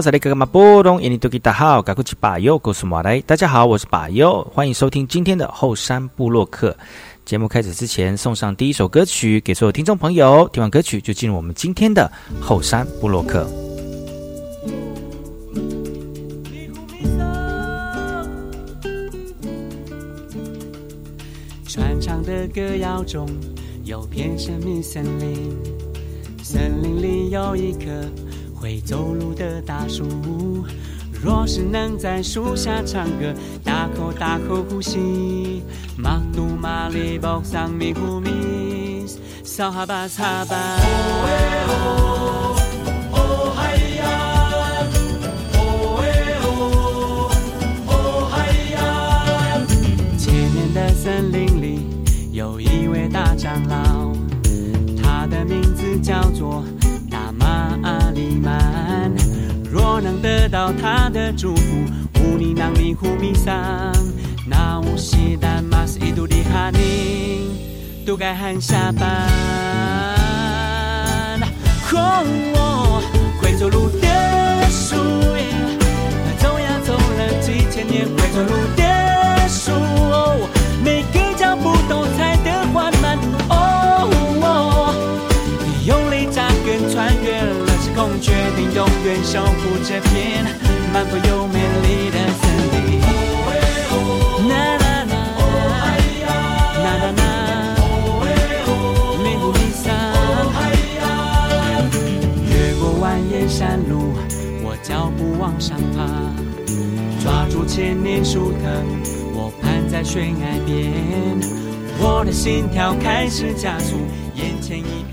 来好，这里哥哥马波东，印尼多吉大好，赶快去把右告诉马来。大家好，我是把右，欢迎收听今天的后山部落客。节目开始之前，送上第一首歌曲给所有听众朋友。听完歌曲，就进入我们今天的后山部落客。传唱的歌谣中有片神秘森林，森林里有一棵。会走路的大树，若是能在树下唱歌，大口大口呼吸，马杜马里宝桑米呼米，撒哈巴撒巴。哦哎哦，哦嗨呀，哦哎哦，哦嗨呀。前面的森林里有一位大长老，他的名字叫做。到他的祝福，乌尼囊尼呼米桑，那乌西丹马斯伊杜里哈尼，都该喊下班。哦，会走路的树，走呀走了几千年，会走路的树，决定永远守护这片满富又美丽的森林。啦啦啦，啦啦啦，迷雾迷散。越过蜿蜒山路，我脚步往上爬，抓住千年树藤，我攀在悬崖边，我的心跳开始加速，眼前一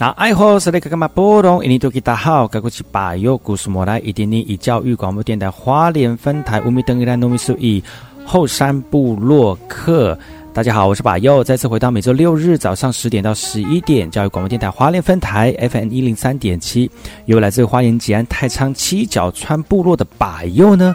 那爱好是那个干嘛波动？印尼多吉大好，该过去把右故事莫来，一点零以教育广播电台花莲分台乌米登伊兰糯米苏以后山部落客。大家好，我是把右，再次回到每周六日早上十点到十一点教育广播电台花莲分台 FM 一零三点七，由来自花莲吉安太仓七角川部落的把右呢。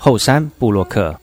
后山布洛克。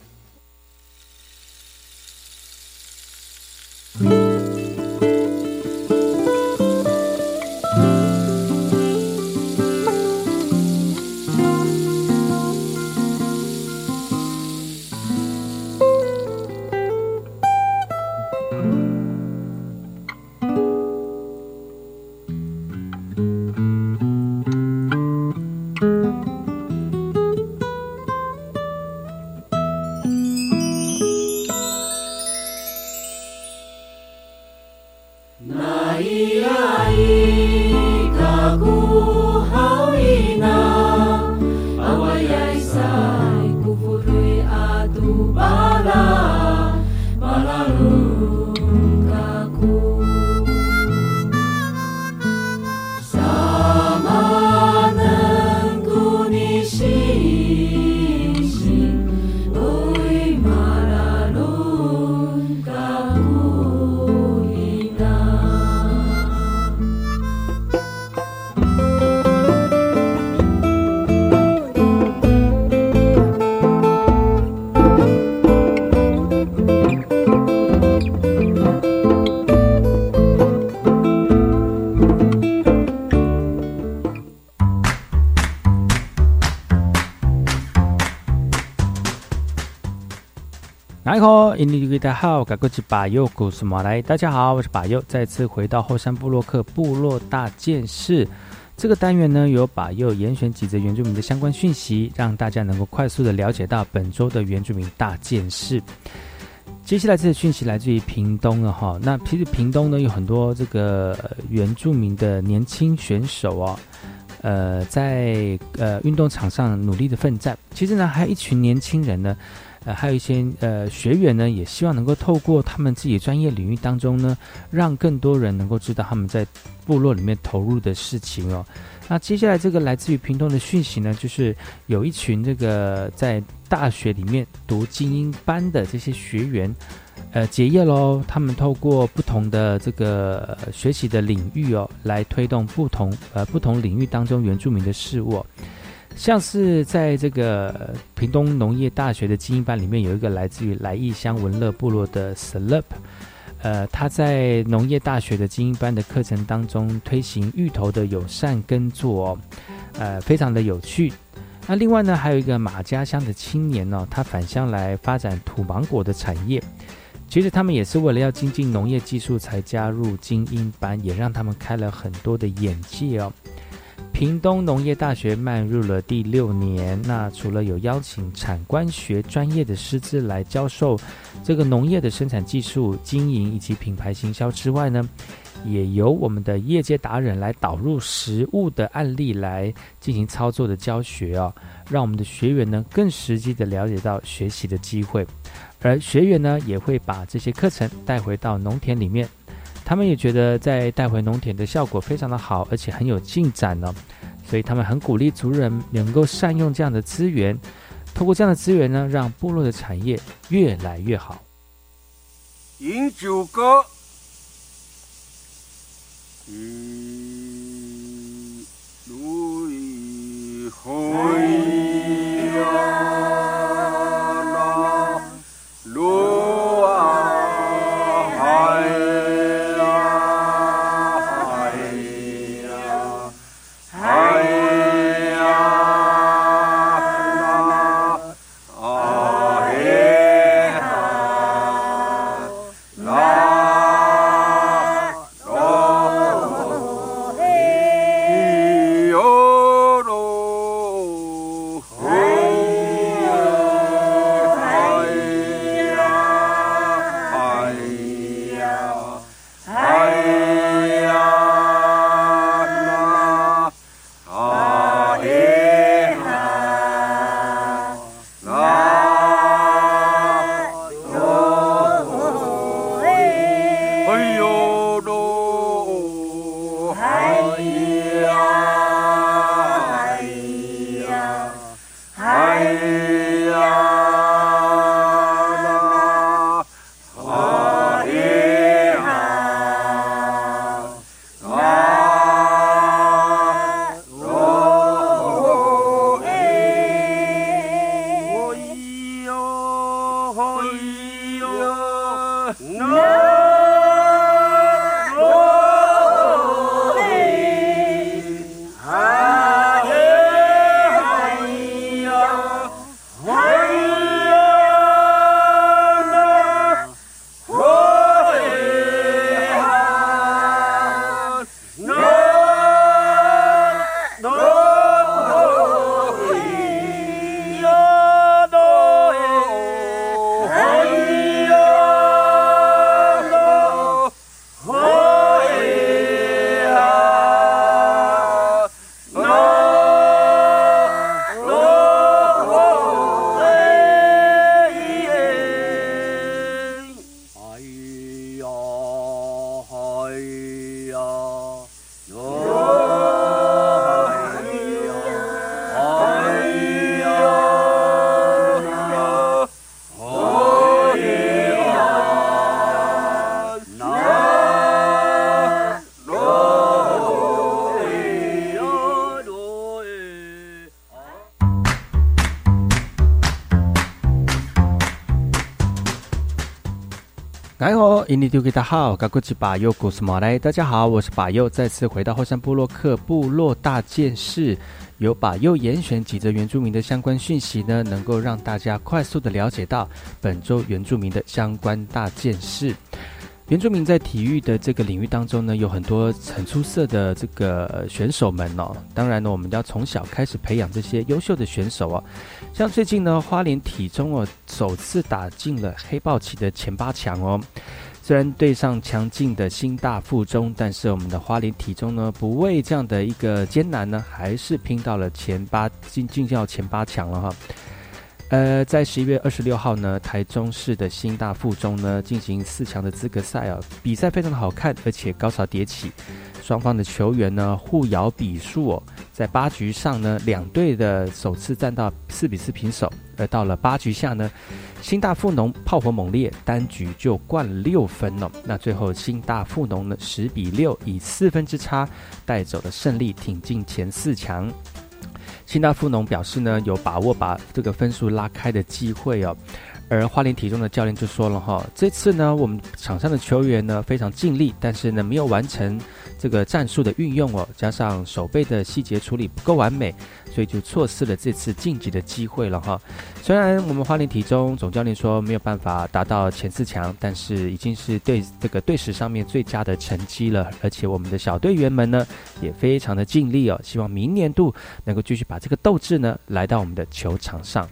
大家好，我是巴佑，古斯马来。大家好，我是巴佑，再次回到后山部落克部落大件事。这个单元呢，由巴佑严选几则原住民的相关讯息，让大家能够快速的了解到本周的原住民大件事。接下来这些讯息来自于屏东了哈。那其实屏东呢，有很多这个原住民的年轻选手哦，呃，在呃运动场上努力的奋战。其实呢，还有一群年轻人呢。呃，还有一些呃学员呢，也希望能够透过他们自己专业领域当中呢，让更多人能够知道他们在部落里面投入的事情哦。那接下来这个来自于屏东的讯息呢，就是有一群这个在大学里面读精英班的这些学员，呃，结业喽。他们透过不同的这个学习的领域哦，来推动不同呃不同领域当中原住民的事物。像是在这个屏东农业大学的精英班里面，有一个来自于来义乡文乐部落的 Slip，呃，他在农业大学的精英班的课程当中推行芋头的友善耕作，呃，非常的有趣。那另外呢，还有一个马家乡的青年呢，他返乡来发展土芒果的产业。其实他们也是为了要精进农业技术才加入精英班，也让他们开了很多的眼界哦。屏东农业大学迈入了第六年，那除了有邀请产官学专业的师资来教授这个农业的生产技术、经营以及品牌行销之外呢，也由我们的业界达人来导入实物的案例来进行操作的教学哦，让我们的学员呢更实际的了解到学习的机会，而学员呢也会把这些课程带回到农田里面。他们也觉得在带回农田的效果非常的好，而且很有进展呢，所以他们很鼓励族人能够善用这样的资源，通过这样的资源呢，让部落的产业越来越好。饮酒歌，路一回呀。印尼丢给大家好，我是巴佑，古斯马来。大家好，我是巴佑，再次回到后山部落克部落大件事。有把又严选几则原住民的相关讯息呢，能够让大家快速的了解到本周原住民的相关大件事。原住民在体育的这个领域当中呢，有很多很出色的这个选手们哦。当然呢，我们要从小开始培养这些优秀的选手哦。像最近呢，花莲体中哦首次打进了黑豹旗的前八强哦。虽然对上强劲的新大附中，但是我们的花莲体中呢，不畏这样的一个艰难呢，还是拼到了前八进进到前八强了哈。呃，在十一月二十六号呢，台中市的新大附中呢进行四强的资格赛啊，比赛非常的好看，而且高潮迭起，双方的球员呢互咬比数哦，在八局上呢，两队的首次战到四比四平手，而到了八局下呢，新大附农炮火猛烈，单局就灌六分哦，那最后新大附农呢十比六以四分之差带走了胜利，挺进前四强。新大富农表示呢，有把握把这个分数拉开的机会哦。而花莲体中的教练就说了哈，这次呢，我们场上的球员呢非常尽力，但是呢没有完成这个战术的运用哦，加上手背的细节处理不够完美，所以就错失了这次晋级的机会了哈。虽然我们花莲体中总教练说没有办法达到前四强，但是已经是对这个队史上面最佳的成绩了，而且我们的小队员们呢也非常的尽力哦，希望明年度能够继续把这个斗志呢来到我们的球场上。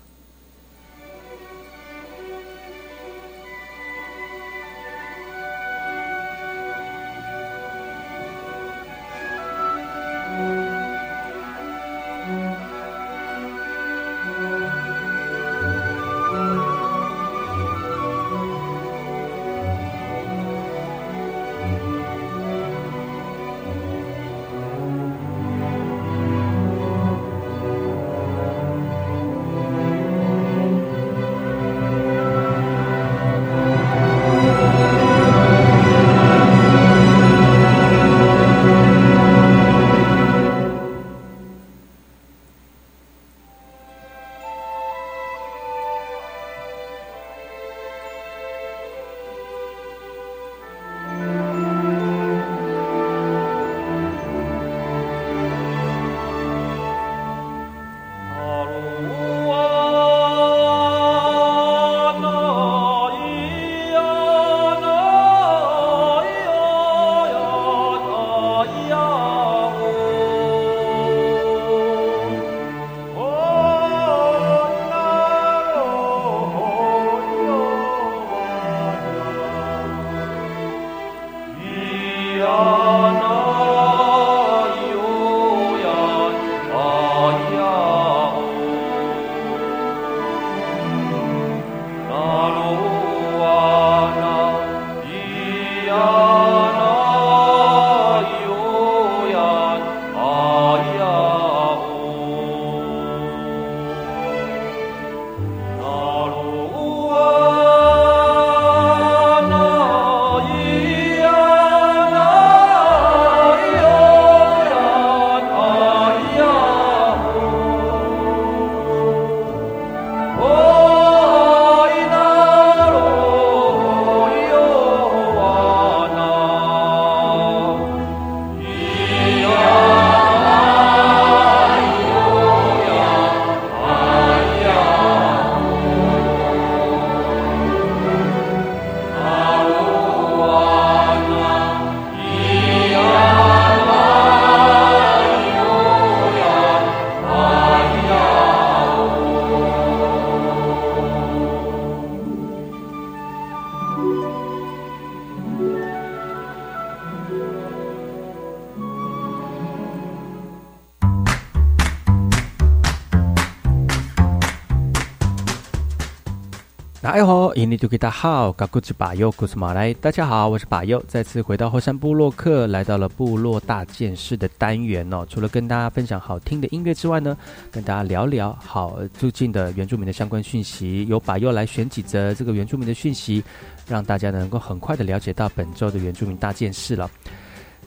尼土著大好，嘎古吉巴尤古斯马来，大家好，我是巴尤，再次回到后山部落客，来到了部落大件事的单元哦。除了跟大家分享好听的音乐之外呢，跟大家聊聊好最近的原住民的相关讯息，由巴尤来选几则这个原住民的讯息，让大家能够很快的了解到本周的原住民大件事了。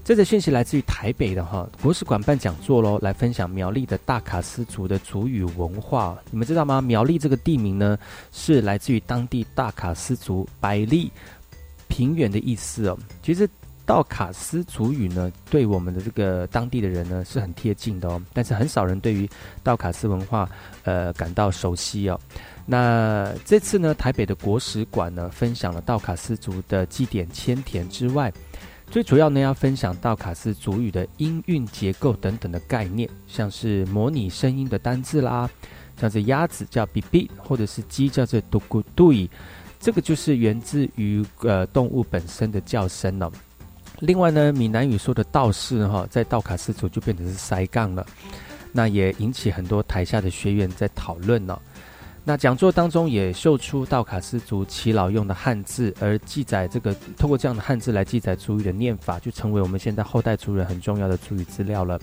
这则讯息来自于台北的哈国史馆办讲座喽，来分享苗栗的大卡斯族的族语文化。你们知道吗？苗栗这个地名呢，是来自于当地大卡斯族百利平原的意思哦。其实道卡斯族语呢，对我们的这个当地的人呢是很贴近的哦，但是很少人对于道卡斯文化呃感到熟悉哦。那这次呢，台北的国史馆呢，分享了道卡斯族的祭典千田之外，最主要呢要分享道卡斯族语的音韵结构等等的概念，像是模拟声音的单字啦，像是鸭子叫 b b，或者是鸡叫做 du gu dui，这个就是源自于呃动物本身的叫声哦。另外呢，闽南语说的道士哈，在道卡斯族就变成是塞杠了，那也引起很多台下的学员在讨论呢。那讲座当中也秀出道卡斯族耆老用的汉字，而记载这个通过这样的汉字来记载族语的念法，就成为我们现在后代族人很重要的族语资料了。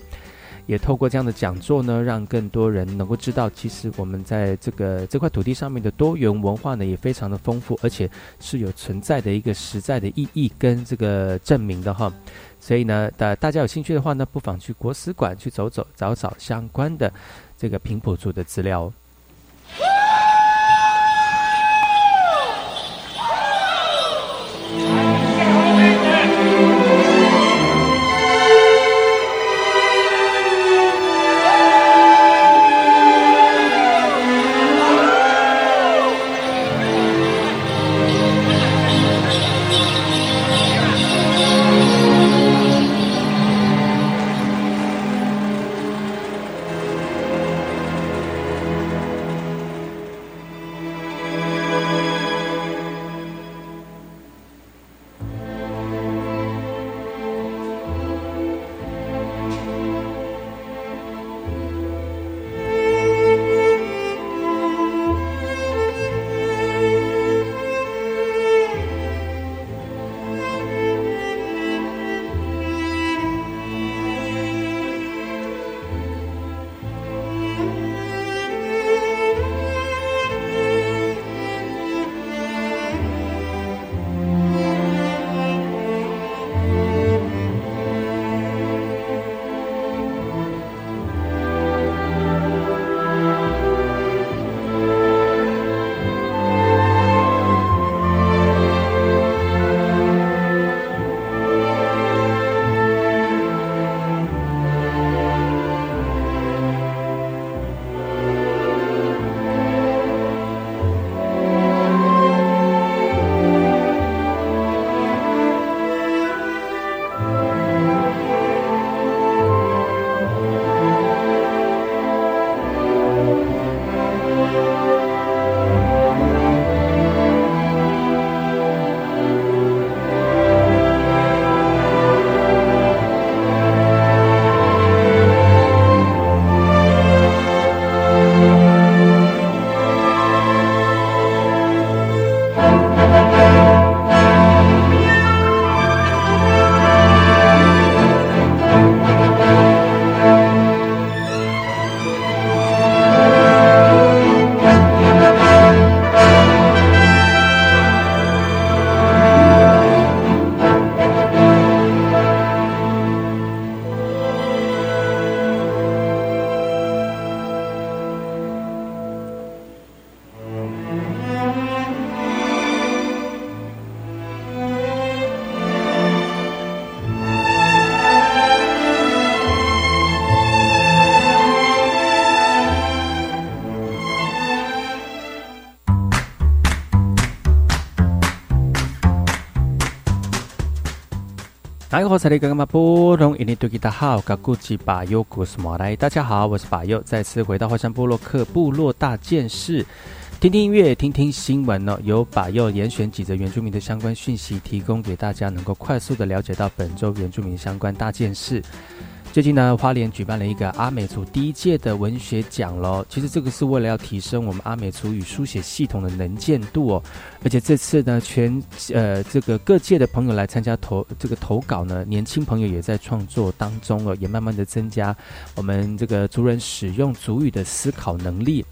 也透过这样的讲座呢，让更多人能够知道，其实我们在这个这块土地上面的多元文化呢，也非常的丰富，而且是有存在的一个实在的意义跟这个证明的哈。所以呢，大大家有兴趣的话呢，不妨去国史馆去走走，找找相关的这个平埔族的资料。大家好，我是巴佑，再次回到火山部落克部落大件事，听听音乐，听听新闻呢。由巴佑严选几则原住民的相关讯息，提供给大家，能够快速的了解到本周原住民相关大件事。最近呢，花莲举办了一个阿美族第一届的文学奖喽。其实这个是为了要提升我们阿美族语书写系统的能见度哦。而且这次呢，全呃这个各界的朋友来参加投这个投稿呢，年轻朋友也在创作当中哦，也慢慢的增加我们这个族人使用族语的思考能力。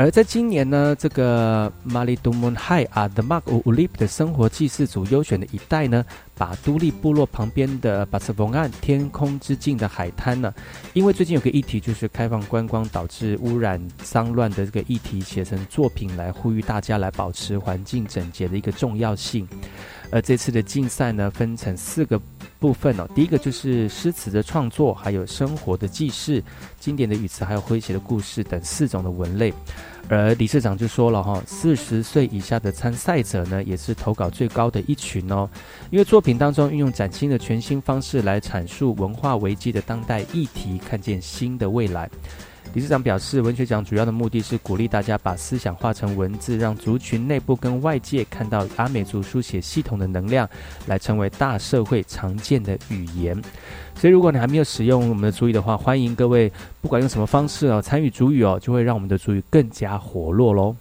而在今年呢，这个马里杜蒙海啊的马乌乌利的生活祭祀组优选的一代呢，把都立部落旁边的巴斯冯岸天空之境的海滩呢，因为最近有个议题就是开放观光导致污染脏乱的这个议题，写成作品来呼吁大家来保持环境整洁的一个重要性。而这次的竞赛呢，分成四个部分哦。第一个就是诗词的创作，还有生活的记事、经典的语词，还有诙谐的故事等四种的文类。而理事长就说了哈，四十岁以下的参赛者呢，也是投稿最高的一群哦。因为作品当中运用崭新的全新方式来阐述文化危机的当代议题，看见新的未来。理事长表示，文学奖主要的目的是鼓励大家把思想化成文字，让族群内部跟外界看到阿美族书写系统的能量，来成为大社会常见的语言。所以，如果你还没有使用我们的主语的话，欢迎各位不管用什么方式哦，参与主语哦，就会让我们的主语更加活络喽。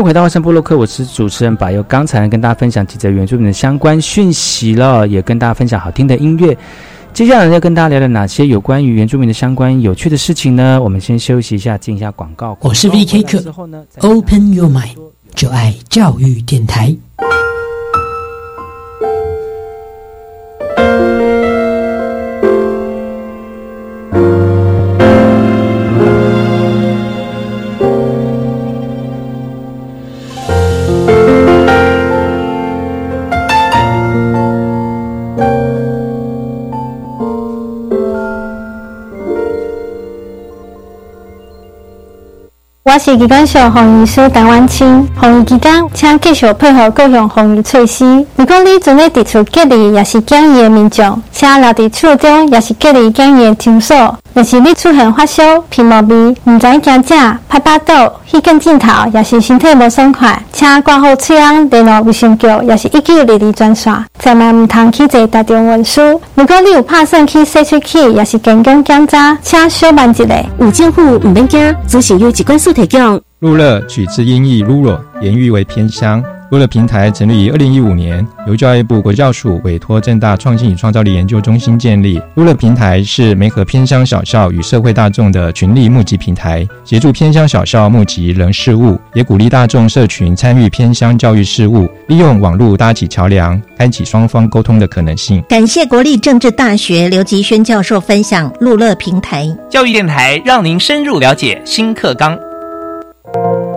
迎回到花生部落克，我是主持人柏佑。刚才跟大家分享几则原住民的相关讯息了，也跟大家分享好听的音乐。接下来要跟大家聊聊哪些有关于原住民的相关有趣的事情呢？我们先休息一下，进一下广告。我是 V K 客，Open Your Mind。就爱教育电台。我是机关署防疫师陈婉清，防疫期间请继续配合各项防疫措施。如果你正在伫厝隔离，也是检疫的民众，请留伫厝中，也是隔离检疫的场所。若是你出现发烧、皮毛病、唔知惊食、拍巴肚、血管镜头，也是身体无爽快，请挂号取样联络卫生局，也是一九二二专线。千万唔通去坐大众运输。如果你有拍算去社区去，也是健康检查，请小慢一下。有政府唔免惊，只是有机关所提供。路乐取自音译 “rural”，言喻为偏乡。路乐平台成立于二零一五年，由教育部国教署委托正大创新与创造力研究中心建立。路乐平台是媒合偏乡小校与社会大众的群力募集平台，协助偏乡小校募集人事物，也鼓励大众社群参与偏乡教育事务，利用网络搭起桥梁，开启双方沟通的可能性。感谢国立政治大学刘吉轩教授分享路乐平台教育电台，让您深入了解新课纲。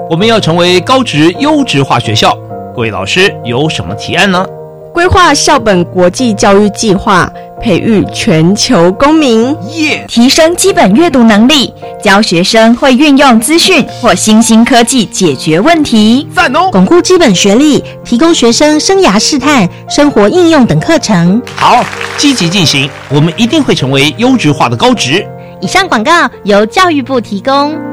我们要成为高职优质化学校，各位老师有什么提案呢？规划校本国际教育计划，培育全球公民，耶！提升基本阅读能力，教学生会运用资讯或新兴科技解决问题，赞哦！巩固基本学历，提供学生生涯试探、生活应用等课程。好，积极进行，我们一定会成为优质化的高职。以上广告由教育部提供。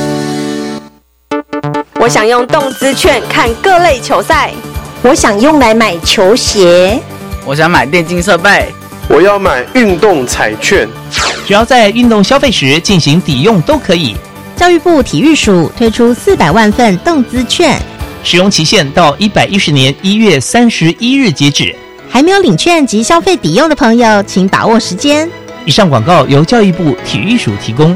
我想用动资券看各类球赛，我想用来买球鞋，我想买电竞设备，我要买运动彩券，只要在运动消费时进行抵用都可以。教育部体育署推出四百万份动资券，使用期限到一百一十年一月三十一日截止。还没有领券及消费抵用的朋友，请把握时间。以上广告由教育部体育署提供。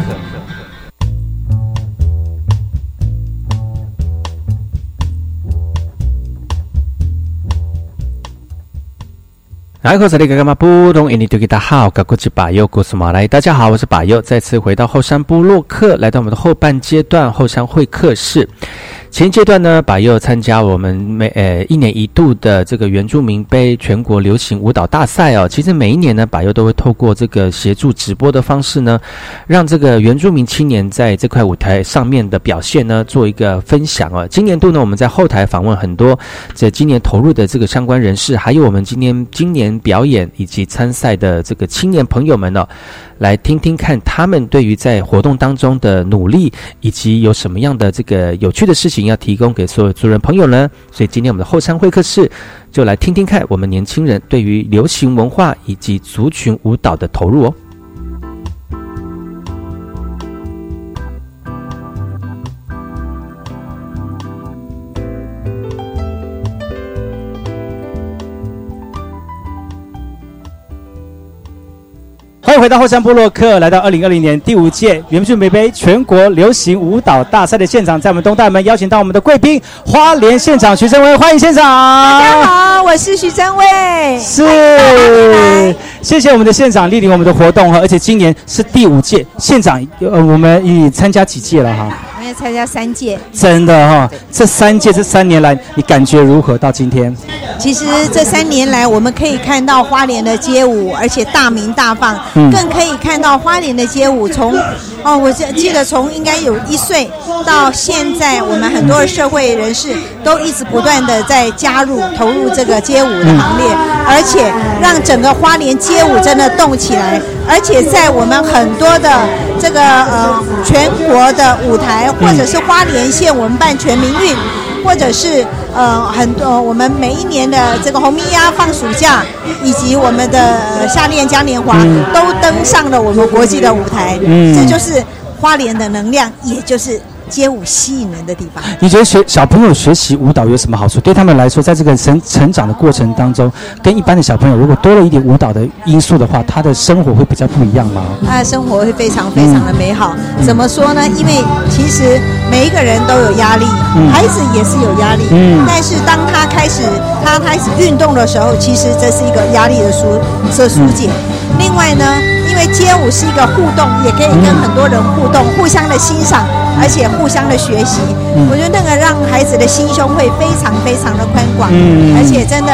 来，我是那个干嘛不懂印尼对大家好，我是巴佑，故事马来。大家好，我是巴佑，再次回到后山部落客，来到我们的后半阶段后山会客室。前阶段呢，把又参加我们每呃一年一度的这个原住民杯全国流行舞蹈大赛哦。其实每一年呢，把又都会透过这个协助直播的方式呢，让这个原住民青年在这块舞台上面的表现呢，做一个分享哦。今年度呢，我们在后台访问很多在今年投入的这个相关人士，还有我们今年今年表演以及参赛的这个青年朋友们呢。来听听看他们对于在活动当中的努力，以及有什么样的这个有趣的事情要提供给所有族人朋友呢？所以今天我们的后山会客室就来听听看我们年轻人对于流行文化以及族群舞蹈的投入哦。欢迎回到后山部落克，来到二零二零年第五届原住美杯全国流行舞蹈大赛的现场，在我们东大门邀请到我们的贵宾花莲县长徐正威，欢迎县长。大家好，我是徐正威。是，谢谢我们的县长莅临我们的活动哈，而且今年是第五届，县长呃，我们已参加几届了哈？在参加三届。真的哈，这三届这三年来，你感觉如何？到今天？其实这三年来，我们可以看到花莲的街舞，而且大名大放，更可以看到花莲的街舞从哦，我记记得从应该有一岁到现在，我们很多的社会人士都一直不断的在加入投入这个街舞的行列，而且让整个花莲街舞真的动起来，而且在我们很多的这个呃全国的舞台，或者是花莲县我们办全民运。或者是呃很多我们每一年的这个红米鸭放暑假，以及我们的夏恋嘉年华，都登上了我们国际的舞台。嗯，这就是花莲的能量，也就是。街舞吸引人的地方，你觉得学小朋友学习舞蹈有什么好处？对他们来说，在这个成成长的过程当中，跟一般的小朋友如果多了一点舞蹈的因素的话，他的生活会比较不一样吗？他的生活会非常非常的美好。怎么说呢？因为其实每一个人都有压力，孩子也是有压力。嗯。但是当他开始他开始运动的时候，其实这是一个压力的疏的疏解。另外呢？因为街舞是一个互动，也可以跟很多人互动，互相的欣赏，而且互相的学习。我觉得那个让孩子的心胸会非常非常的宽广，嗯而且真的，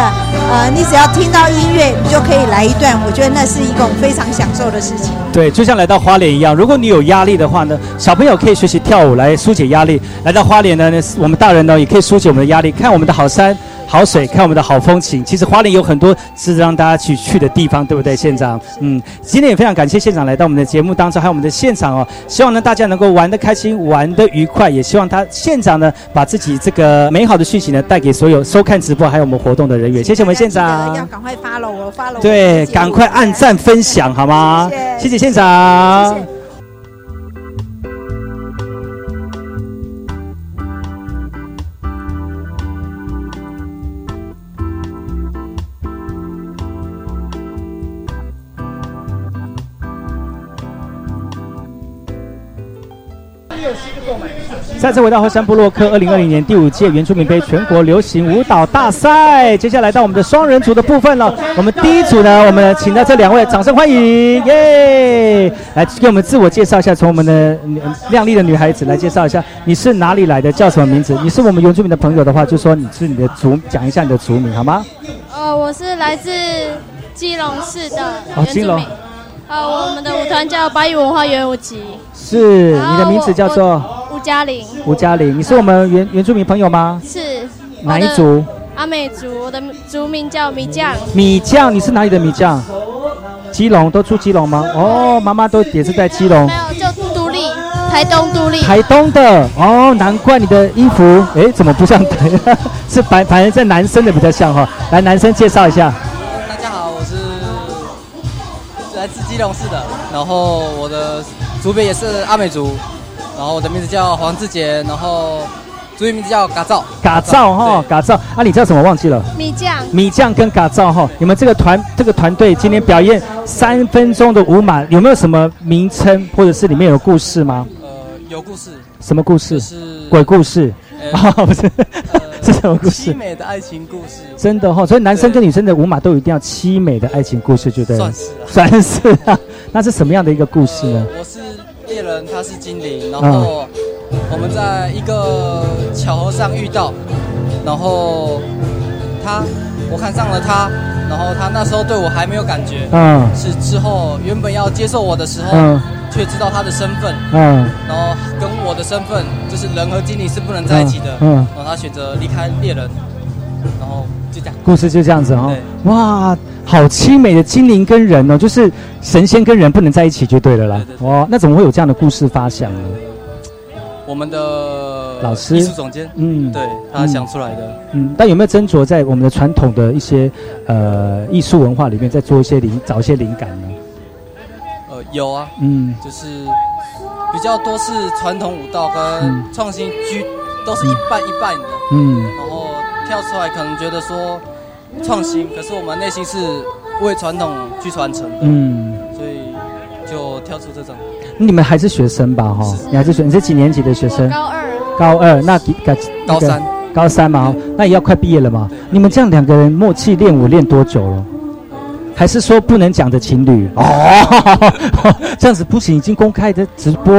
呃，你只要听到音乐，你就可以来一段。我觉得那是一种非常享受的事情。对，就像来到花莲一样，如果你有压力的话呢，小朋友可以学习跳舞来疏解压力；来到花莲呢，我们大人呢也可以疏解我们的压力，看我们的好山。好水，看我们的好风情。其实花莲有很多是让大家去去的地方，对不对，县长？嗯，今天也非常感谢县长来到我们的节目当中，还有我们的现场哦。希望呢大家能够玩得开心，玩得愉快。也希望他县长呢把自己这个美好的讯息呢带给所有收看直播还有我们活动的人员。谢谢我们县长。要赶快发了，我发了。对，赶快按赞分享好吗？谢谢县长。再次回到后山部落克二零二零年第五届原住民杯全国流行舞蹈大赛，接下来到我们的双人组的部分了。我们第一组呢，我们请到这两位，掌声欢迎，耶！来给我们自我介绍一下，从我们的靓丽的女孩子来介绍一下，你是哪里来的，叫什么名字？你是我们原住民的朋友的话，就说你是你的族，讲一下你的族名好吗？哦，我是来自基隆市的原住民。呃，我们的舞团叫八一文化圆舞集。是，你的名字叫做吴嘉玲。吴嘉玲，你是我们原原住民朋友吗？是。哪一族？阿美族，我的族名叫米酱。米酱，你是哪里的米酱？基隆，都住基隆吗？哦，妈妈都也是在基隆。没有，就独立，台东独立。台东的，哦，难怪你的衣服，哎，怎么不像？是反反正在男生的比较像哈。来，男生介绍一下。大家好，我是来自基隆市的，然后我的族别也是阿美族，然后我的名字叫黄志杰，然后主语名字叫嘎造，嘎造哈，嘎造啊，你叫什么忘记了？米酱，米酱跟嘎造哈，你们这个团这个团队今天表演三分钟的舞马，有没有什么名称或者是里面有故事吗？呃，有故事。什么故事？是鬼故事。啊，不是。是什么故事？凄美的爱情故事，真的哈，所以男生跟女生的舞马都一定要凄美的爱情故事，对不对？算是，算是啊。那是什么样的一个故事呢？我是猎人，他是精灵，然后我们在一个巧合上遇到，然后他，我看上了他，然后他那时候对我还没有感觉，嗯，是之后原本要接受我的时候，嗯。却知道他的身份，嗯，然后跟我的身份就是人和精灵是不能在一起的，嗯，然后他选择离开猎人，然后就这样，故事就这样子哦，哇，好凄美的精灵跟人哦，就是神仙跟人不能在一起就对了啦，哇，那怎么会有这样的故事发想呢？我们的老师？艺术总监，嗯，对他想出来的，嗯，但有没有斟酌在我们的传统的一些呃艺术文化里面再做一些灵，找一些灵感呢？呃有啊，嗯，就是比较多是传统舞蹈跟创新居，都是一半一半的，嗯，跳出来可能觉得说创新，可是我们内心是为传统去传承的，嗯，所以就跳出这种。你们还是学生吧，哈，你还是学，你是几年级的学生？高二。高二，那高三，高三嘛，那也要快毕业了嘛。你们这样两个人默契练舞练多久了？还是说不能讲的情侣？哦，这样子不行，已经公开的直播。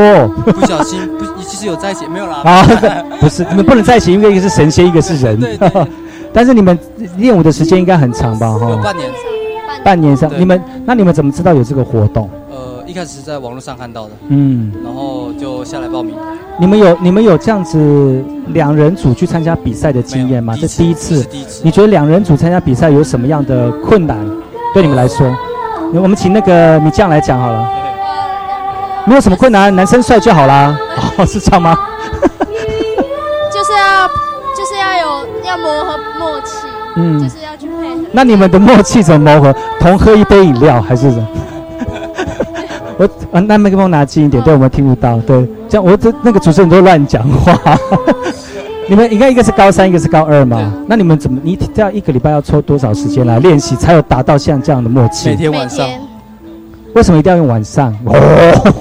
不小心不，其实有在一起没有啦？啊，不是，你们不能在一起，因为一个是神仙，一个是人。对对。但是你们练舞的时间应该很长吧？哈，有半年。半年上，你们那你们怎么知道有这个活动？呃，一开始是在网络上看到的。嗯。然后就下来报名。你们有你们有这样子两人组去参加比赛的经验吗？这第一次。第一次。你觉得两人组参加比赛有什么样的困难？对你们来说，我们请那个米酱来讲好了。没有什么困难，男生帅就好啦。哦，是这样吗？就是要就是要有要磨合默契。嗯。就是要去配合。那你们的默契怎么磨合？同喝一杯饮料还是？我啊，那麦克风拿近一点，对我们听不到。对，这样我这那个主持人都乱讲话。你们应该一个是高三，一个是高二嘛？那你们怎么？你这样一个礼拜要抽多少时间来练习，才有达到像这样的默契？每天晚上。为什么一定要用晚上？哦，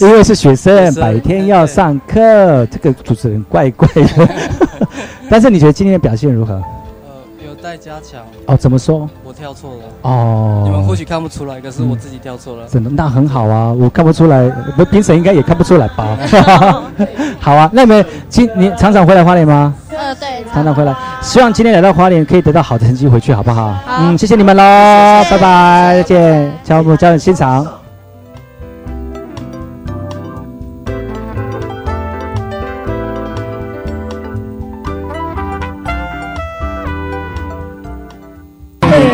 因为是学生，白天要上课。这个主持人怪怪的。但是你觉得今天的表现如何？在加强哦，怎么说？我跳错了哦，你们或许看不出来，可是我自己跳错了。真的，那很好啊，我看不出来，我评审应该也看不出来吧？好啊，那你们今你常常回来花莲吗？呃，对，常常回来。希望今天来到花莲可以得到好的成绩回去，好不好？好，嗯，谢谢你们喽，拜拜，再见，交木交人欣赏。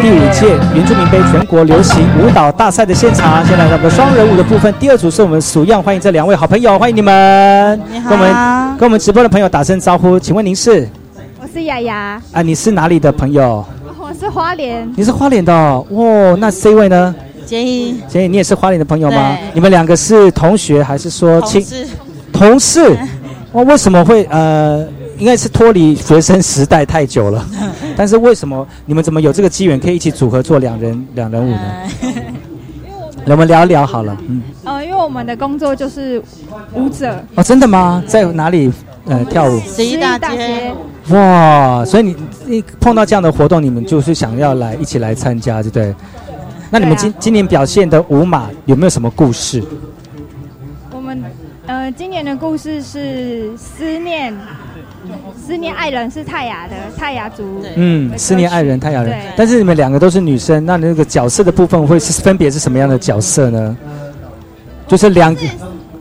第五届原住民杯全国流行舞蹈大赛的现场，先来到我们双人舞的部分。第二组是我们数样，欢迎这两位好朋友，欢迎你们。你好。跟我们跟我们直播的朋友打声招呼，请问您是？我是雅雅。啊，你是哪里的朋友？我是花莲。你是花莲的哦。那 C 位呢？杰一。杰一，你也是花莲的朋友吗？你们两个是同学还是说亲？同事。同事。哇，为什么会呃？应该是脱离学生时代太久了，但是为什么你们怎么有这个机缘可以一起组合做两人两人舞呢？我们聊一聊好了。嗯。呃，因为我们的工作就是舞者。哦，真的吗？在哪里呃跳舞？十一大街。哇，所以你你碰到这样的活动，你们就是想要来一起来参加，对不对？那你们今今年表现的舞马有没有什么故事？我们呃，今年的故事是思念。思念爱人是泰雅的泰雅族，嗯，思念爱人泰雅人，但是你们两个都是女生，那那个角色的部分会是分别是什么样的角色呢？就是两个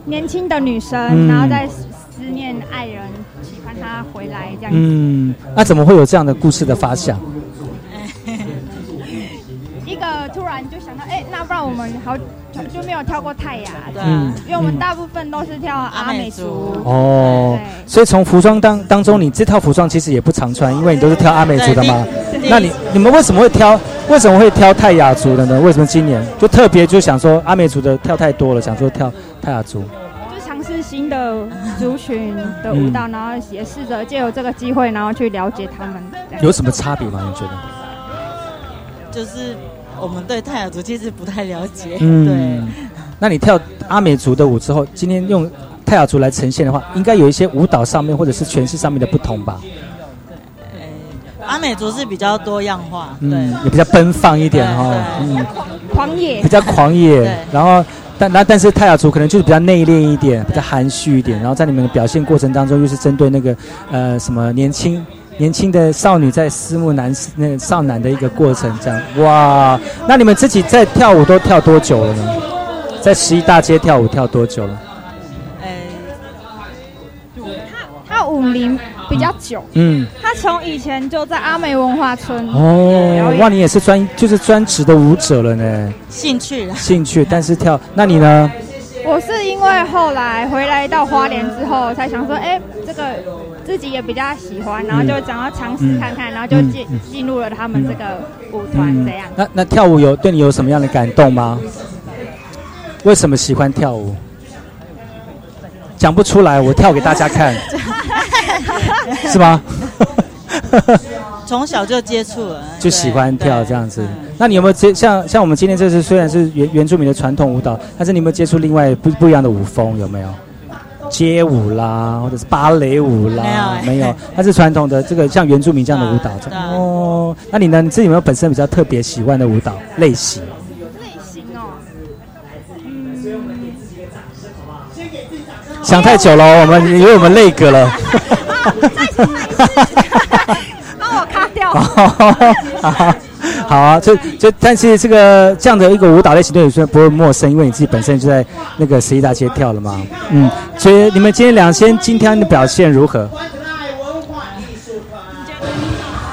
年轻的女生，然后在思念爱人，喜欢他回来这样。嗯，那怎么会有这样的故事的发想？一个突然就想到，哎，那不然我们好。就没有跳过泰雅，对，因为我们大部分都是跳阿美族。哦，所以从服装当当中，你这套服装其实也不常穿，因为你都是跳阿美族的嘛。那你你们为什么会挑？为什么会挑泰雅族的呢？为什么今年就特别就想说阿美族的跳太多了，想说跳泰雅族？就尝试新的族群的舞蹈，然后也试着借由这个机会，然后去了解他们。有什么差别吗？你觉得？就是。我们对泰雅族其实不太了解。嗯，对。那你跳阿美族的舞之后，今天用泰雅族来呈现的话，应该有一些舞蹈上面或者是诠释上面的不同吧？阿美族是比较多样化，对，也比较奔放一点哈。嗯，狂野。比较狂野。然后，但那但是泰雅族可能就是比较内敛一点，比较含蓄一点。然后在你们的表现过程当中，又是针对那个呃什么年轻。年轻的少女在思慕男那个少男的一个过程，这样哇。那你们自己在跳舞都跳多久了呢？在十一大街跳舞跳多久了？哎，他他舞龄比较久。嗯，他从以前就在阿美文化村。哦，哇，你也是专就是专职的舞者了呢。兴趣。兴趣，但是跳，那你呢？我是因为后来回来到花莲之后，才想说，哎，这个。自己也比较喜欢，然后就想要尝试看看，然后就进进入了他们这个舞团这样。那那跳舞有对你有什么样的感动吗？为什么喜欢跳舞？讲不出来，我跳给大家看，是吗？从小就接触了，就喜欢跳这样子。那你有没有接像像我们今天这次虽然是原原住民的传统舞蹈，但是你有没有接触另外不不一样的舞风？有没有？街舞啦，或者是芭蕾舞啦？没有，它是传统的这个像原住民这样的舞蹈。哦，那你呢？你自己有没有本身比较特别喜欢的舞蹈类型？类型哦，想太久了，我们因为我们累格了。帮我卡掉。好啊，就就但是这个这样的一个舞蹈类型对你说不会陌生，因为你自己本身就在那个十一大街跳了嘛。嗯，所以你们今天两先今天的表现如何？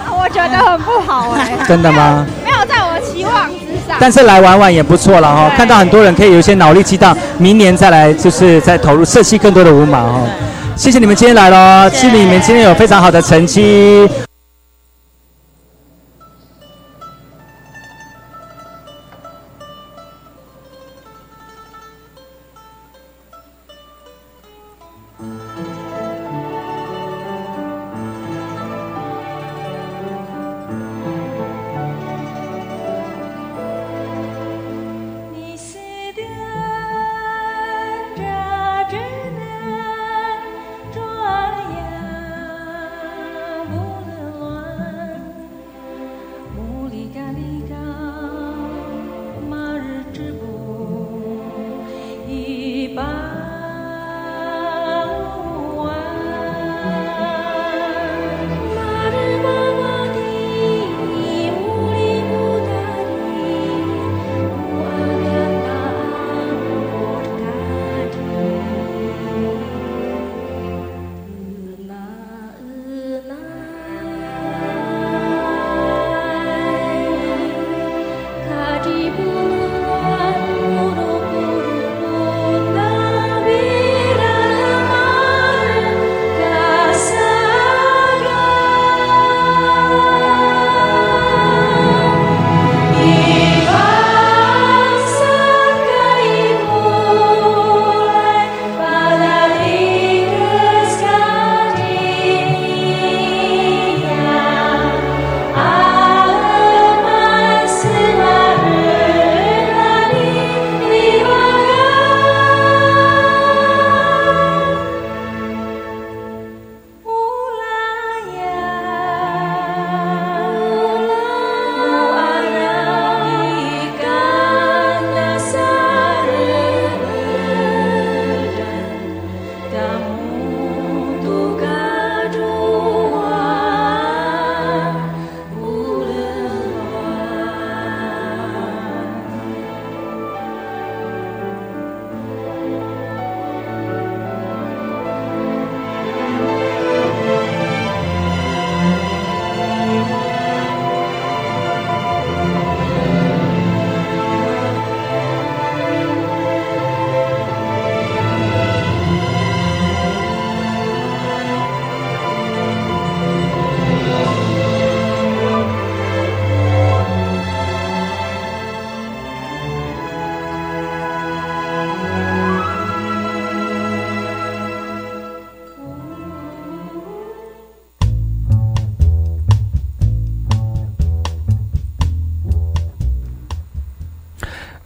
我觉得很不好哎。真的吗？没有在我期望之上。但是来玩玩也不错了哈，看到很多人可以有一些脑力激荡，明年再来就是再投入设计更多的舞码哈。谢谢你们今天来了，祝你们今天有非常好的成绩。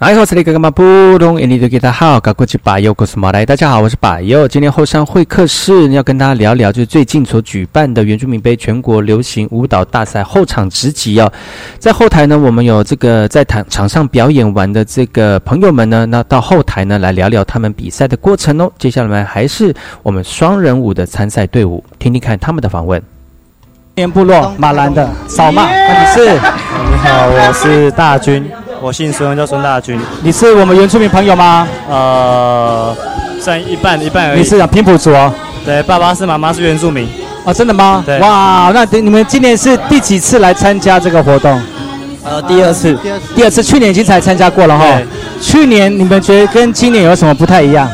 哎，好，这里格玛布隆，印尼的给大家好，高国际巴友，古斯马来，大家好，我是巴友。今天后山会客室要跟大家聊聊，就是最近所举办的原住民杯全国流行舞蹈大赛后场直击哦。在后台呢，我们有这个在场场上表演完的这个朋友们呢，那到后台呢来聊聊他们比赛的过程哦。接下来还是我们双人舞的参赛队伍，听听看他们的访问。年部落马兰的扫码，你是？你好，我是大军。我姓孙，叫孙大军。你是我们原住民朋友吗？呃，算一半一半而已。你是讲平埔族哦？对，爸爸是，妈妈是原住民。哦，真的吗？对。哇，那你们今年是第几次来参加这个活动？呃，第二次。第二次，去年已经才参加过了哈。去年你们觉得跟今年有什么不太一样？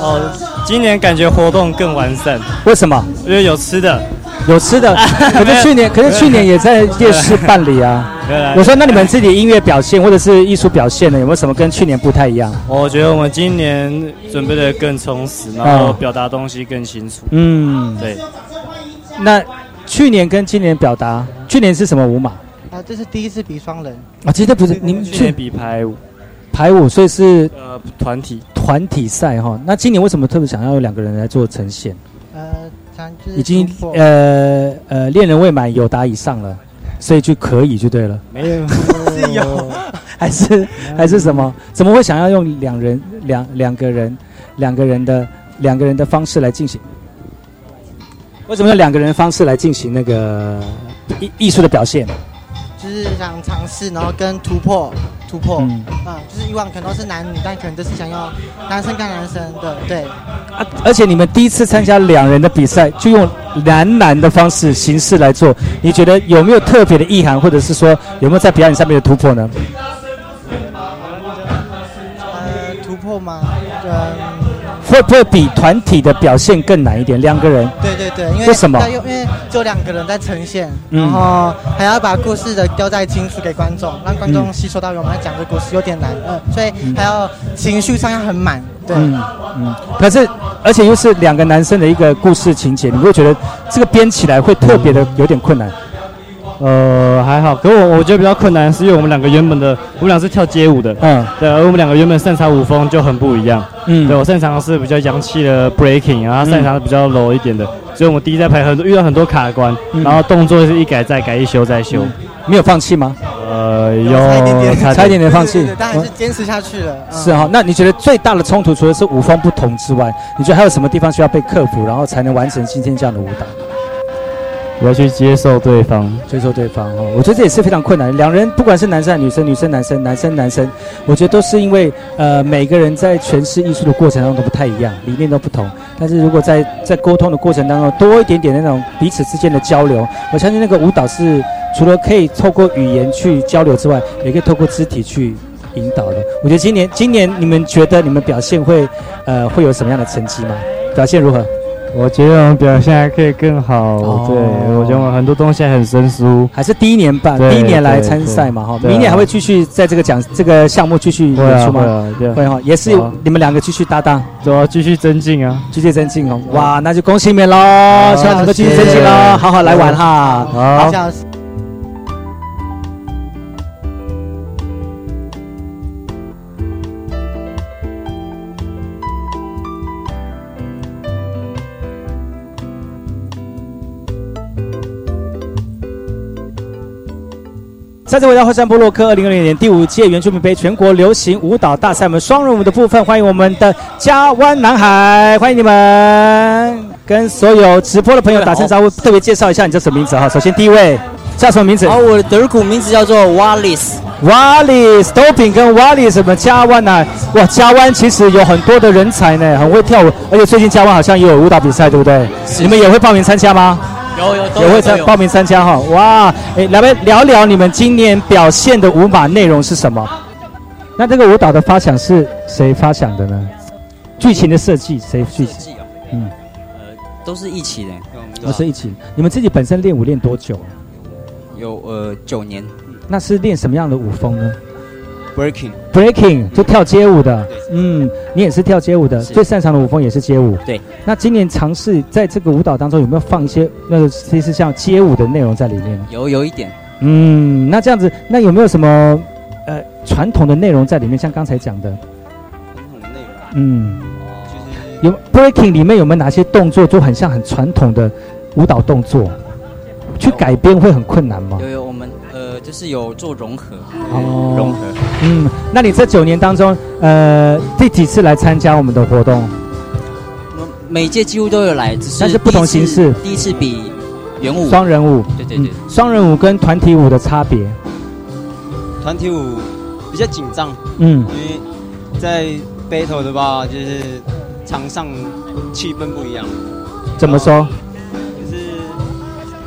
哦，今年感觉活动更完善。为什么？因为有吃的。有吃的，可是去年，可是去年也在夜市办理啊。我说，那你们自己音乐表现或者是艺术表现呢，有没有什么跟去年不太一样？我觉得我们今年准备的更充实，然后表达东西更清楚。嗯，对。那去年跟今年表达，去年是什么舞马？啊，这是第一次比双人。啊，其实不是，您去年比排舞。排舞，所以是呃团体团体赛哈。那今年为什么特别想要有两个人来做呈现？已经呃呃恋人未满有达以上了，所以就可以就对了。没有 是有，还是还是什么？怎么会想要用两人两两个人两个人的两个人的方式来进行？为什么用两个人的方式来进行那个艺艺术的表现？就是想尝试，然后跟突破突破，嗯，就是以往可能都是男女，但可能都是想要男生跟男生的，对。啊，而且你们第一次参加两人的比赛，就用男男的方式形式来做，你觉得有没有特别的意涵，或者是说有没有在表演上面的突破呢？呃，突破吗？嗯。会不会比团体的表现更难一点？两个人？对对对，因为为什么？因为就两个人在呈现，然后还要把故事的交代清楚给观众，让观众吸收到我们在讲的故事有点难，嗯，所以还要情绪上要很满，对，嗯嗯。可是而且又是两个男生的一个故事情节，你会觉得这个编起来会特别的有点困难。呃，还好，可我我觉得比较困难，是因为我们两个原本的，我们俩是跳街舞的，嗯，对，而我们两个原本擅长舞风就很不一样，嗯，对我擅长的是比较洋气的 breaking，然后擅长的比较 low 一点的，所以我们第一在排很多遇到很多卡关，然后动作是一改再改，一修再修，没有放弃吗？呃，有差一点点放弃，但还是坚持下去了。是哈，那你觉得最大的冲突除了是舞风不同之外，你觉得还有什么地方需要被克服，然后才能完成今天这样的舞蹈？我要去接受对方，接受对方哦。我觉得这也是非常困难。两人不管是男生女生，女生男生，男生男生，我觉得都是因为呃每个人在诠释艺术的过程当中都不太一样，理念都不同。但是如果在在沟通的过程当中多一点点那种彼此之间的交流，我相信那个舞蹈是除了可以透过语言去交流之外，也可以透过肢体去引导的。我觉得今年今年你们觉得你们表现会呃会有什么样的成绩吗？表现如何？我觉得我们表现还可以更好。对，我觉得我们很多东西还很生疏。还是第一年办，第一年来参赛嘛，哈。明年还会继续在这个奖这个项目继续演出吗？会哈，也是你们两个继续搭档，走，继续增进啊，继续增进哦。哇，那就恭喜你们喽，希望你们继续增进喽，好好来玩哈。好。再次回到后山部落克二零二零年第五届原住民杯全国流行舞蹈大赛，我们双人舞的部分，欢迎我们的加湾男孩，欢迎你们，跟所有直播的朋友打声招呼，特别介绍一下你叫什么名字哈。首先第一位叫什么名字？哦，我的德古名字叫做 Wallace。Wallace，豆饼跟 Wallace 什么加湾呢？哇，加湾其实有很多的人才呢，很会跳舞，而且最近加湾好像也有舞蹈比赛，对不对？你们也会报名参加吗？有有也会参报名参加哈哇哎来来聊聊你们今年表现的舞马内容是什么？那这个舞蹈的发想是谁发想的呢？剧情的设计谁设计？嗯呃都是一起的，都是一起。你们自己本身练舞练多久？有呃九年。那是练什么样的舞风呢？Breaking，Breaking 就跳街舞的，嗯，你也是跳街舞的，最擅长的舞风也是街舞。对，那今年尝试在这个舞蹈当中有没有放一些那个其实像街舞的内容在里面？有，有一点。嗯，那这样子，那有没有什么呃传统的内容在里面？像刚才讲的传统的内容，嗯，有 Breaking 里面有没有哪些动作就很像很传统的舞蹈动作？去改编会很困难吗？有有。就是有做融合，哦，融合，嗯，那你这九年当中，呃，第几次来参加我们的活动？每届几乎都有来，只是但是不同形式。第一次比圆舞，双人舞，对对对，双人舞跟团体舞的差别。团体舞比较紧张，嗯，因为在 battle 的话，就是场上气氛不一样。怎么说？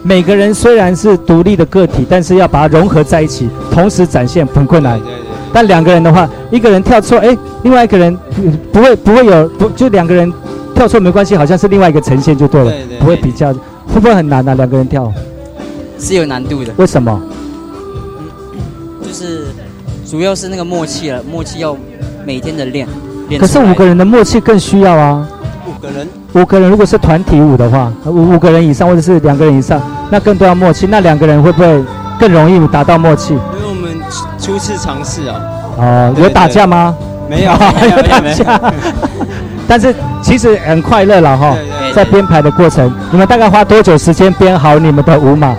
每个人虽然是独立的个体，但是要把它融合在一起，同时展现很困难。对对。但两个人的话，一个人跳错，哎，另外一个人不会不会有不就两个人跳错没关系，好像是另外一个呈现就对了，不会比较，会不会很难啊？两个人跳是有难度的。为什么？就是主要是那个默契了，默契要每天的练。可是五个人的默契更需要啊。五个人，五个人如果是团体舞的话，五五个人以上或者是两个人以上，那更多要默契。那两个人会不会更容易达到默契？因为我们初次尝试啊。哦，有打架吗？没有，没有打架。但是其实很快乐了哈，在编排的过程，你们大概花多久时间编好你们的舞码？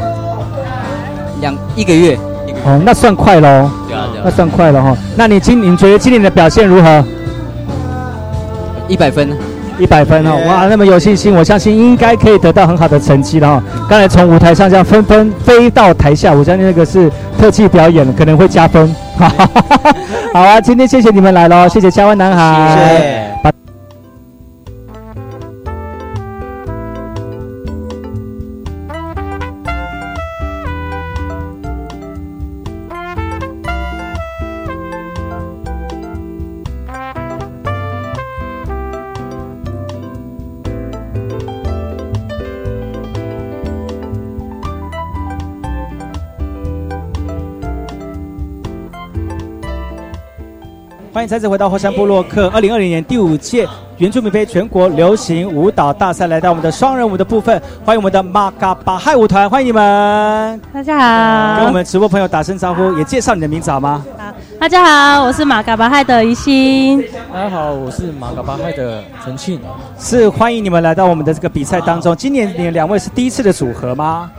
两一个月。哦，那算快喽。对啊，那算快了哈。那你今你觉得今年的表现如何？一百分。一百分哦，哇，那么有信心，我相信应该可以得到很好的成绩了哈。刚才从舞台上这样纷纷飞到台下，我相信那个是特技表演，可能会加分。好啊，今天谢谢你们来喽，谢谢嘉湾男孩。谢谢。再次回到火山部落克二零二零年第五届原住民杯全国流行舞蹈大赛，来到我们的双人舞的部分，欢迎我们的马嘎巴嗨舞团，欢迎你们！大家好，跟我们直播朋友打声招呼，也介绍你的名字好吗？好，大家好，我是马嘎巴嗨的宜心。大家好，我是马嘎巴嗨的陈庆。是欢迎你们来到我们的这个比赛当中。今年你两位是第一次的组合吗？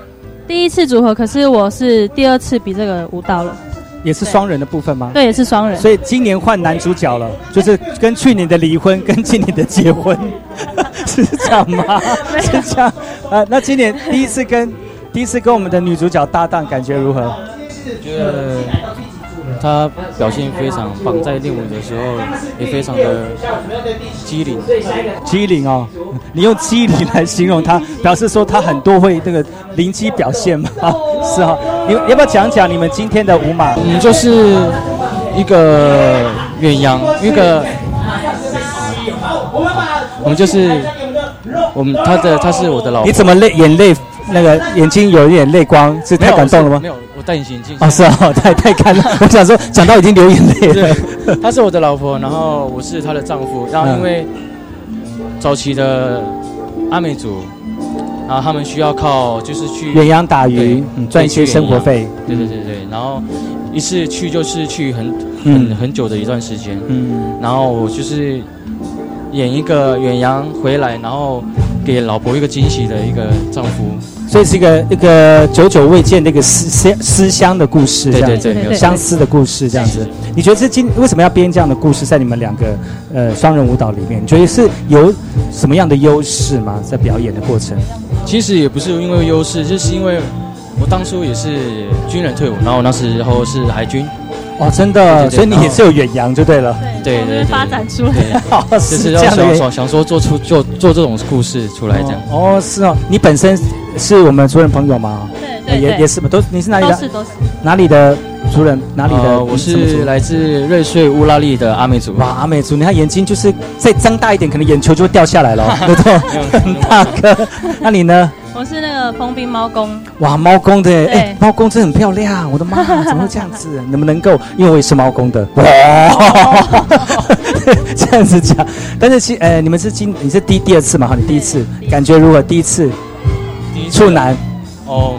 第一次组合，可是我是第二次比这个舞蹈了。也是双人的部分吗？对，也是双人。所以今年换男主角了，就是跟去年的离婚跟今年的结婚，是这样吗？是这样。呃，那今年第一次跟第一次跟我们的女主角搭档，感觉如何？觉得她表现非常棒，在练舞的时候也非常的机灵。机灵哦，你用机灵来形容他，表示说他很多会那个灵机表现吗？是哈。你要不要讲讲你们今天的舞马？嗯，就是一个鸳鸯，一个我们就是我们他的他是我的老婆。你怎么泪眼泪那个眼睛有一点泪光？是太感动了吗？没有，我戴隐形眼镜。哦，是啊，太太干了。我想说，讲到已经流眼泪了。她是我的老婆，然后我是她的丈夫。然后因为早期的阿美族。然后他们需要靠就是去远洋打鱼，赚一些生活费。对对对对，然后一次去就是去很很很久的一段时间。嗯，然后我就是演一个远洋回来，然后给老婆一个惊喜的一个丈夫。所以是一个一个久久未见的一个思思思乡的故事，对对对，相思的故事这样子。你觉得这今为什么要编这样的故事在你们两个呃双人舞蹈里面？你觉得是有什么样的优势吗？在表演的过程？其实也不是因为优势，就是因为我当初也是军人退伍，然后那时候是海军。哇，真的，所以你也是有远洋就对了。对对对，发展出来，就是要想想说做出做做这种故事出来这样。哦，是哦，你本身是我们族人朋友吗？对对，也也是嘛，都你是哪里的？都是都是。哪里的族人？哪里的？我是来自瑞穗乌拉利的阿美族。哇，阿美族，你看眼睛就是再张大一点，可能眼球就会掉下来了，对不对？很大颗。那你呢？我是那个封兵猫公，哇，猫公的，哎，猫公真的很漂亮，我的妈，怎么会这样子？能不能够？因为我也是猫公的，哇，这样子讲。但是其，呃，你们是今，你是第第二次嘛？哈，你第一次感觉如何？第一次，处男，哦，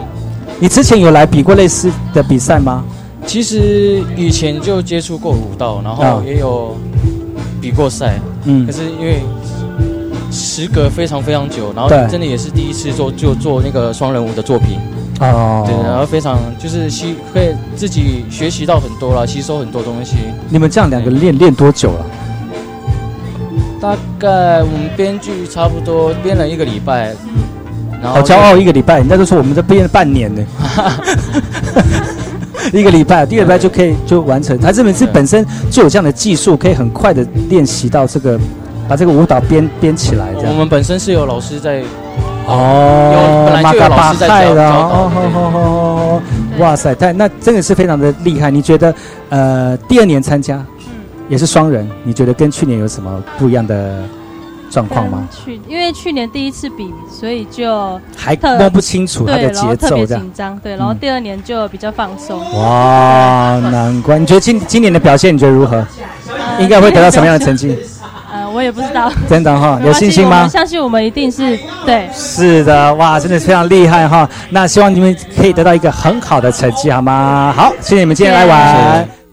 你之前有来比过类似的比赛吗？其实以前就接触过武道，然后也有比过赛，嗯，可是因为。时隔非常非常久，然后真的也是第一次做就做那个双人舞的作品哦，对，然后非常就是吸会自己学习到很多了，吸收很多东西。你们这样两个练练多久了？大概我们编剧差不多编了一个礼拜，然后好骄傲一个礼拜，人家都说我们这编了半年呢，一个礼拜，第二礼拜就可以就完成。他这本是本身就有这样的技术，可以很快的练习到这个。把这个舞蹈编编起来，这样。我们本身是有老师在，哦，本来就有老师在教的。哦，哇塞，太那真的是非常的厉害。你觉得，呃，第二年参加，嗯也是双人，你觉得跟去年有什么不一样的状况吗？去，因为去年第一次比，所以就还摸不清楚他的节奏，特别紧张。对，然后第二年就比较放松。哇，难怪。你觉得今今年的表现，你觉得如何？应该会得到什么样的成绩？我也不知道，真的哈，有信心吗？相信我们一定是对。是的，哇，真的非常厉害哈。那希望你们可以得到一个很好的成绩，好吗？好，谢谢你们今天来玩。